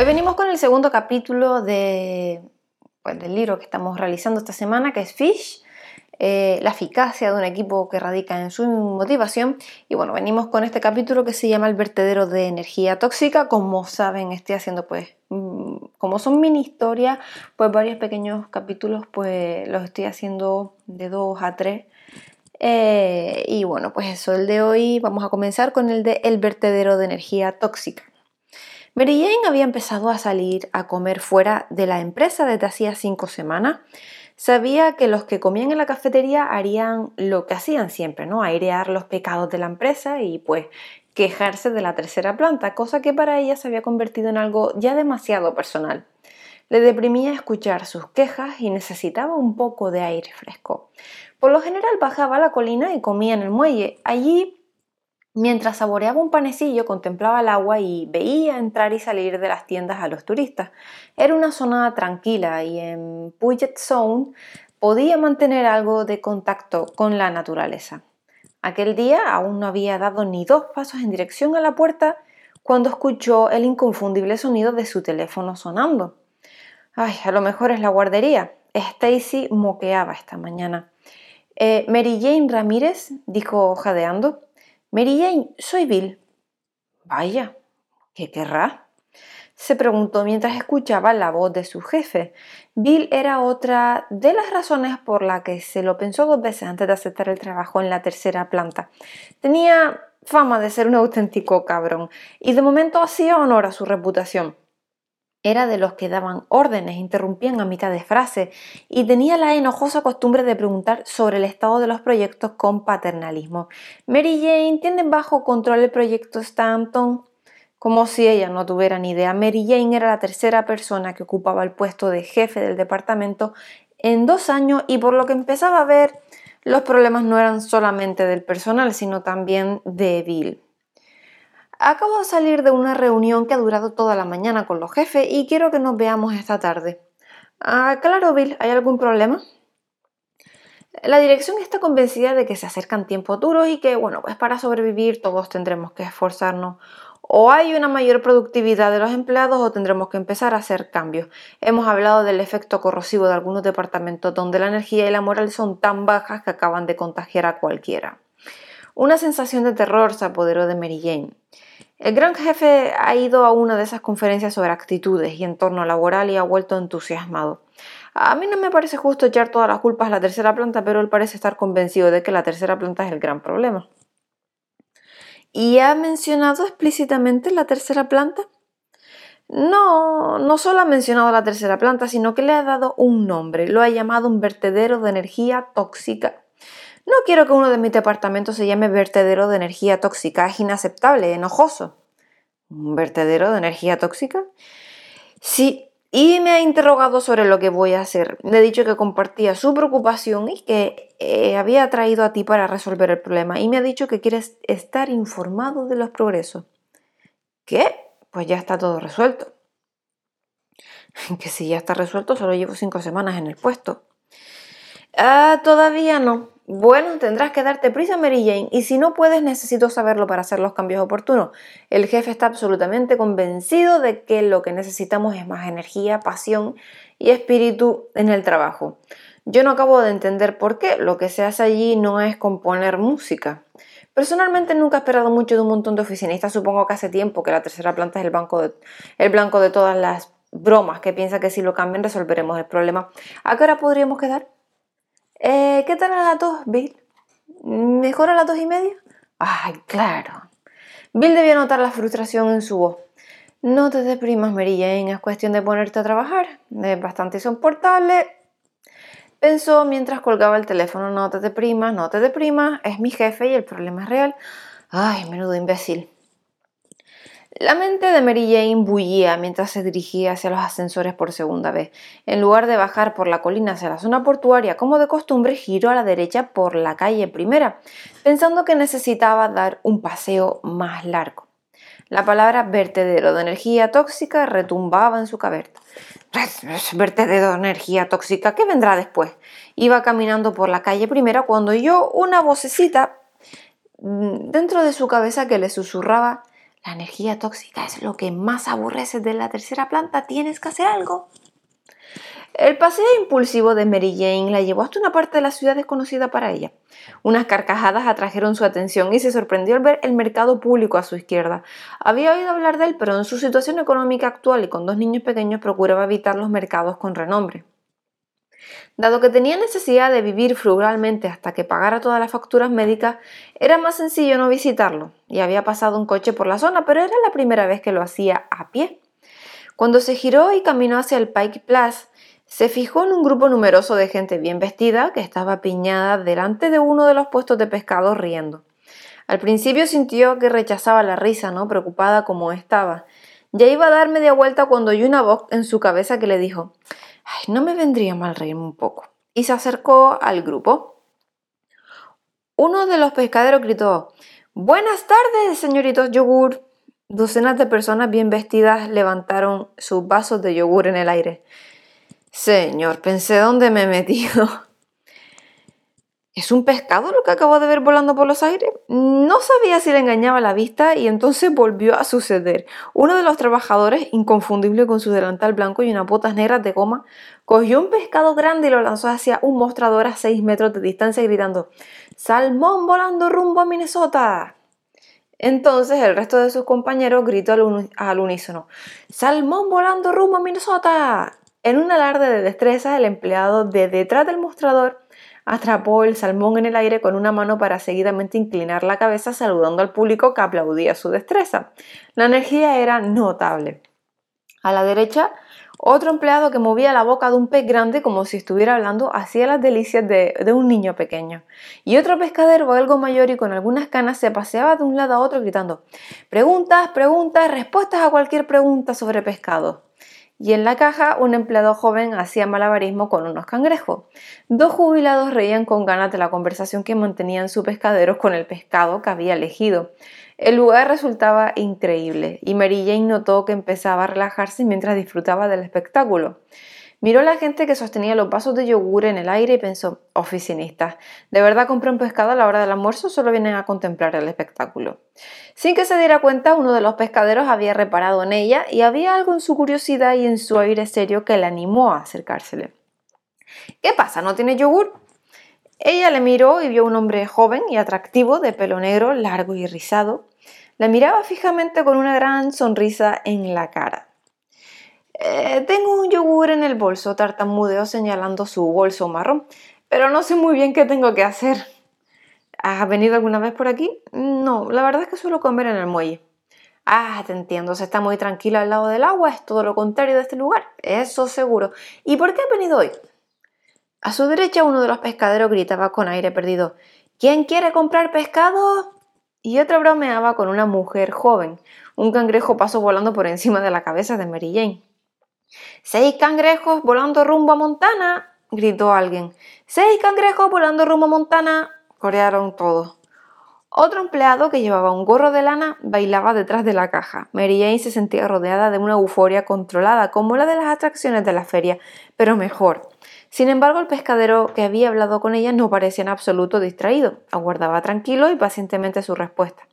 Hoy venimos con el segundo capítulo de, pues, del libro que estamos realizando esta semana, que es Fish, eh, la eficacia de un equipo que radica en su motivación. Y bueno, venimos con este capítulo que se llama El vertedero de energía tóxica. Como saben, estoy haciendo pues, mm, como son mini historias, pues varios pequeños capítulos, pues los estoy haciendo de dos a tres. Eh, y bueno, pues eso, el de hoy vamos a comenzar con el de El vertedero de energía tóxica. Mary Jane había empezado a salir a comer fuera de la empresa desde hacía cinco semanas. Sabía que los que comían en la cafetería harían lo que hacían siempre, ¿no? Airear los pecados de la empresa y pues quejarse de la tercera planta, cosa que para ella se había convertido en algo ya demasiado personal. Le deprimía escuchar sus quejas y necesitaba un poco de aire fresco. Por lo general bajaba a la colina y comía en el muelle. Allí Mientras saboreaba un panecillo, contemplaba el agua y veía entrar y salir de las tiendas a los turistas. Era una zona tranquila y en Puget Sound podía mantener algo de contacto con la naturaleza. Aquel día aún no había dado ni dos pasos en dirección a la puerta cuando escuchó el inconfundible sonido de su teléfono sonando. Ay, a lo mejor es la guardería. Stacy moqueaba esta mañana. Eh, Mary Jane Ramírez, dijo jadeando. Mary Jane, soy Bill. Vaya, ¿qué querrá? se preguntó mientras escuchaba la voz de su jefe. Bill era otra de las razones por la que se lo pensó dos veces antes de aceptar el trabajo en la tercera planta. Tenía fama de ser un auténtico cabrón y de momento hacía honor a su reputación. Era de los que daban órdenes, interrumpían a mitad de frase y tenía la enojosa costumbre de preguntar sobre el estado de los proyectos con paternalismo. Mary Jane tiene bajo control el proyecto Stanton. Como si ella no tuviera ni idea, Mary Jane era la tercera persona que ocupaba el puesto de jefe del departamento en dos años y por lo que empezaba a ver, los problemas no eran solamente del personal, sino también de Bill. Acabo de salir de una reunión que ha durado toda la mañana con los jefes y quiero que nos veamos esta tarde. Ah, claro, Bill, ¿hay algún problema? La dirección está convencida de que se acercan tiempos duros y que, bueno, pues para sobrevivir todos tendremos que esforzarnos. O hay una mayor productividad de los empleados o tendremos que empezar a hacer cambios. Hemos hablado del efecto corrosivo de algunos departamentos donde la energía y la moral son tan bajas que acaban de contagiar a cualquiera. Una sensación de terror se apoderó de Mary Jane. El gran jefe ha ido a una de esas conferencias sobre actitudes y entorno laboral y ha vuelto entusiasmado. A mí no me parece justo echar todas las culpas a la tercera planta, pero él parece estar convencido de que la tercera planta es el gran problema. ¿Y ha mencionado explícitamente la tercera planta? No, no solo ha mencionado la tercera planta, sino que le ha dado un nombre. Lo ha llamado un vertedero de energía tóxica. No quiero que uno de mis departamentos se llame vertedero de energía tóxica. Es inaceptable, enojoso. ¿Un vertedero de energía tóxica? Sí, y me ha interrogado sobre lo que voy a hacer. Le he dicho que compartía su preocupación y que eh, había traído a ti para resolver el problema. Y me ha dicho que quieres estar informado de los progresos. ¿Qué? Pues ya está todo resuelto. Que si ya está resuelto, solo llevo cinco semanas en el puesto. Ah, todavía no. Bueno, tendrás que darte prisa, Mary Jane, y si no puedes, necesito saberlo para hacer los cambios oportunos. El jefe está absolutamente convencido de que lo que necesitamos es más energía, pasión y espíritu en el trabajo. Yo no acabo de entender por qué. Lo que se hace allí no es componer música. Personalmente nunca he esperado mucho de un montón de oficinistas. Supongo que hace tiempo que la tercera planta es el, el blanco de todas las bromas que piensa que si lo cambian resolveremos el problema. ¿A qué hora podríamos quedar? Eh, ¿Qué tal a las dos, Bill? ¿Mejor a las dos y media? Ay, claro. Bill debió notar la frustración en su voz. No te deprimas, Mary Jane, es cuestión de ponerte a trabajar. Es bastante soportable. Pensó mientras colgaba el teléfono. No te deprimas, no te deprimas. Es mi jefe y el problema es real. Ay, menudo imbécil. La mente de Mary Jane bullía mientras se dirigía hacia los ascensores por segunda vez. En lugar de bajar por la colina hacia la zona portuaria, como de costumbre, giró a la derecha por la calle primera, pensando que necesitaba dar un paseo más largo. La palabra vertedero de energía tóxica retumbaba en su cabeza. Vertedero de energía tóxica, ¿qué vendrá después? Iba caminando por la calle primera cuando oyó una vocecita mm, dentro de su cabeza que le susurraba La energía tóxica es lo que más aborreces de la tercera planta. Tienes que hacer algo. El paseo impulsivo de Mary Jane la llevó hasta una parte de la ciudad desconocida para ella. Unas carcajadas atrajeron su atención y se sorprendió al ver el mercado público a su izquierda. Había oído hablar de él, pero en su situación económica actual y con dos niños pequeños procuraba evitar los mercados con renombre. Dado que tenía necesidad de vivir frugalmente hasta que pagara todas las facturas médicas, era más sencillo no visitarlo, y había pasado un coche por la zona, pero era la primera vez que lo hacía a pie. Cuando se giró y caminó hacia el Pike Place, se fijó en un grupo numeroso de gente bien vestida que estaba piñada delante de uno de los puestos de pescado riendo. Al principio sintió que rechazaba la risa, ¿no? Preocupada como estaba. Ya iba a dar media vuelta cuando oyó una voz en su cabeza que le dijo Ay, no me vendría mal reírme un poco. Y se acercó al grupo. Uno de los pescaderos gritó Buenas tardes, señoritos yogur. Docenas de personas bien vestidas levantaron sus vasos de yogur en el aire. Señor, pensé dónde me he metido. ¿Es un pescado lo que acabo de ver volando por los aires? No sabía si le engañaba la vista y entonces volvió a suceder. Uno de los trabajadores, inconfundible con su delantal blanco y unas botas negras de goma, cogió un pescado grande y lo lanzó hacia un mostrador a 6 metros de distancia gritando ¡Salmón volando rumbo a Minnesota! Entonces el resto de sus compañeros gritó al, unísono ¡Salmón volando rumbo a Minnesota! En un alarde de destreza, el empleado de detrás del mostrador atrapó el salmón en el aire con una mano para seguidamente inclinar la cabeza saludando al público que aplaudía su destreza. La energía era notable. A la derecha, otro empleado que movía la boca de un pez grande como si estuviera hablando hacía las delicias de, de, un niño pequeño. Y otro pescadero algo mayor y con algunas canas se paseaba de un lado a otro gritando Preguntas, preguntas, respuestas a cualquier pregunta sobre pescado y en la caja un empleado joven hacía malabarismo con unos cangrejos. Dos jubilados reían con ganas de la conversación que mantenían sus pescaderos con el pescado que había elegido. El lugar resultaba increíble y Mary Jane notó que empezaba a relajarse mientras disfrutaba del espectáculo. Miró la gente que sostenía los vasos de yogur en el aire y pensó, oficinistas, ¿de verdad compran pescado a la hora del almuerzo o solo vienen a contemplar el espectáculo? Sin que se diera cuenta, uno de los pescaderos había reparado en ella y había algo en su curiosidad y en su aire serio que le animó a acercársele. ¿Qué pasa? ¿No tiene yogur? Ella le miró y vio un hombre joven y atractivo, de pelo negro, largo y rizado. La miraba fijamente con una gran sonrisa en la cara. Eh, tengo un yogur en el bolso, tartamudeó señalando su bolso marrón, pero no sé muy bien qué tengo que hacer. ¿Has venido alguna vez por aquí? No, la verdad es que suelo comer en el muelle. Ah, te entiendo, se está muy tranquila al lado del agua, es todo lo contrario de este lugar, eso seguro. ¿Y por qué has venido hoy? A su derecha uno de los pescaderos gritaba con aire perdido, ¿Quién quiere comprar pescado? Y otro bromeaba con una mujer joven. Un cangrejo pasó volando por encima de la cabeza de Mary Jane. ¡Seis cangrejos volando rumbo a Montana! gritó alguien. ¡Seis cangrejos volando rumbo a Montana! corearon todos. Otro empleado que llevaba un gorro de lana bailaba detrás de la caja. Mary Jane se sentía rodeada de una euforia controlada, como la de las atracciones de la feria, pero mejor. Sin embargo, el pescadero que había hablado con ella no parecía en absoluto distraído. Aguardaba tranquilo y pacientemente su respuesta.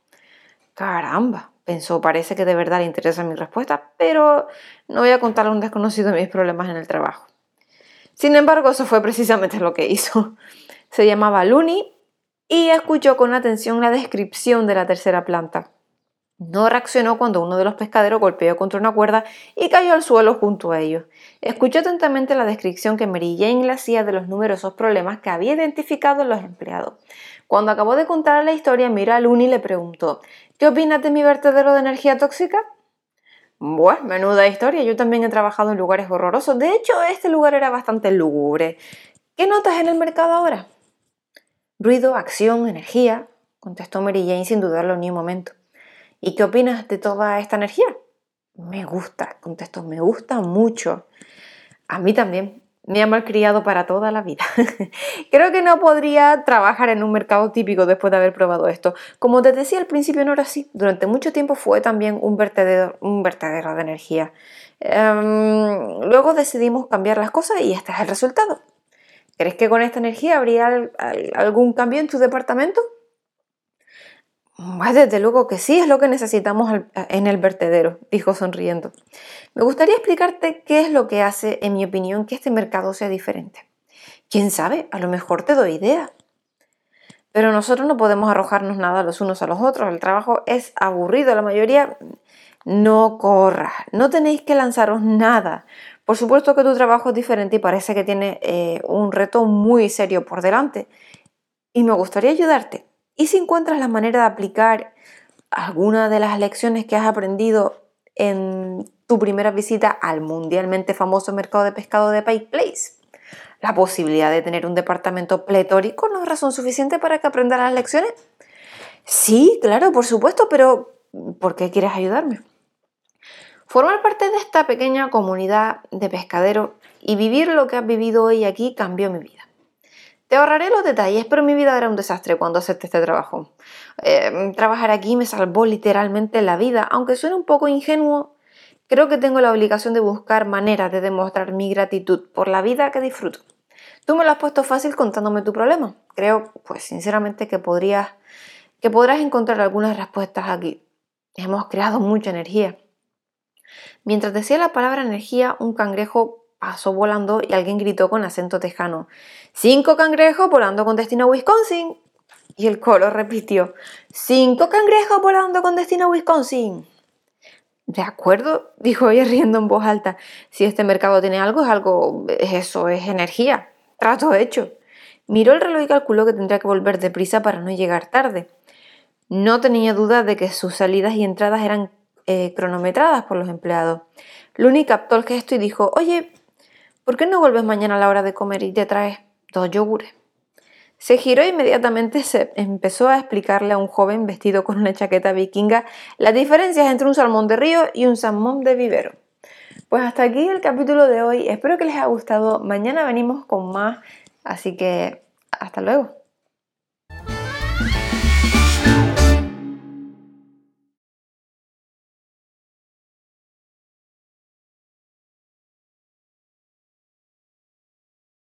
Caramba, Pensó, parece que de verdad le interesa mi respuesta, pero no voy a contarle a un desconocido mis problemas en el trabajo. Sin embargo, eso fue precisamente lo que hizo. Se llamaba Looney y escuchó con atención la descripción de la tercera planta. No reaccionó cuando uno de los pescaderos golpeó contra una cuerda y cayó al suelo junto a ellos. Escuchó atentamente la descripción que Mary Jane le hacía de los numerosos problemas que había identificado en los empleados. Cuando acabó de contar la historia, miró a Looney y le preguntó ¿Qué opinas de mi vertedero de energía tóxica? Bueno, menuda historia. Yo también he trabajado en lugares horrorosos. De hecho, este lugar era bastante lúgubre. ¿Qué notas en el mercado ahora? Ruido, acción, energía, contestó Mary Jane sin dudarlo ni un momento. ¿Y qué opinas de toda esta energía? Me gusta, contestó, me gusta mucho. A mí también me ha malcriado para toda la vida. Creo que no podría trabajar en un mercado típico después de haber probado esto. Como te decía al principio, no era así. Durante mucho tiempo fue también un vertedero, un vertedero de energía. Em, luego decidimos cambiar las cosas y este es el resultado. ¿Crees que con esta energía habría algún cambio en tu departamento? Pues desde luego que sí, es lo que necesitamos en el vertedero, dijo sonriendo. Me gustaría explicarte qué es lo que hace, en mi opinión, que este mercado sea diferente. ¿Quién sabe? A lo mejor te doy idea. Pero nosotros no podemos arrojarnos nada los unos a los otros. El trabajo es aburrido. La mayoría no corra. No tenéis que lanzaros nada. Por supuesto que tu trabajo es diferente y parece que tiene eh, un reto muy serio por delante. Y me gustaría ayudarte. Y si encuentras la manera de aplicar alguna de las lecciones que has aprendido en tu primera visita al mundialmente famoso mercado de pescado de Pike Place. La posibilidad de tener un departamento pletórico no es razón suficiente para que aprendas las lecciones. Sí, claro, por supuesto, pero ¿por qué quieres ayudarme? Formar parte de esta pequeña comunidad de pescaderos y vivir lo que has vivido hoy aquí cambió mi vida. Te ahorraré los detalles, pero mi vida era un desastre cuando acepté este trabajo. Eh, trabajar aquí me salvó literalmente la vida, aunque suene un poco ingenuo. Creo que tengo la obligación de buscar maneras de demostrar mi gratitud por la vida que disfruto. Tú me lo has puesto fácil contándome tu problema. Creo, pues sinceramente, que podrías, que podrás encontrar algunas respuestas aquí. Hemos creado mucha energía. Mientras decía la palabra energía, un cangrejo pasó volando y alguien gritó con acento tejano, cinco cangrejos volando con destino a Wisconsin. Y el coro repitió, cinco cangrejos volando con destino a Wisconsin. De acuerdo, dijo ella riendo en voz alta, si este mercado tiene algo, es algo, eso, es energía. Trato hecho. Miró el reloj y calculó que tendría que volver deprisa para no llegar tarde. No tenía duda de que sus salidas y entradas eran eh, cronometradas por los empleados. Luni captó el gesto y dijo, oye, ¿por qué no vuelves mañana a la hora de comer y te traes dos yogures? Se giró e inmediatamente se empezó a explicarle a un joven vestido con una chaqueta vikinga las diferencias entre un salmón de río y un salmón de vivero. Pues hasta aquí el capítulo de hoy. Espero que les haya gustado. Mañana venimos con más. Así que hasta luego.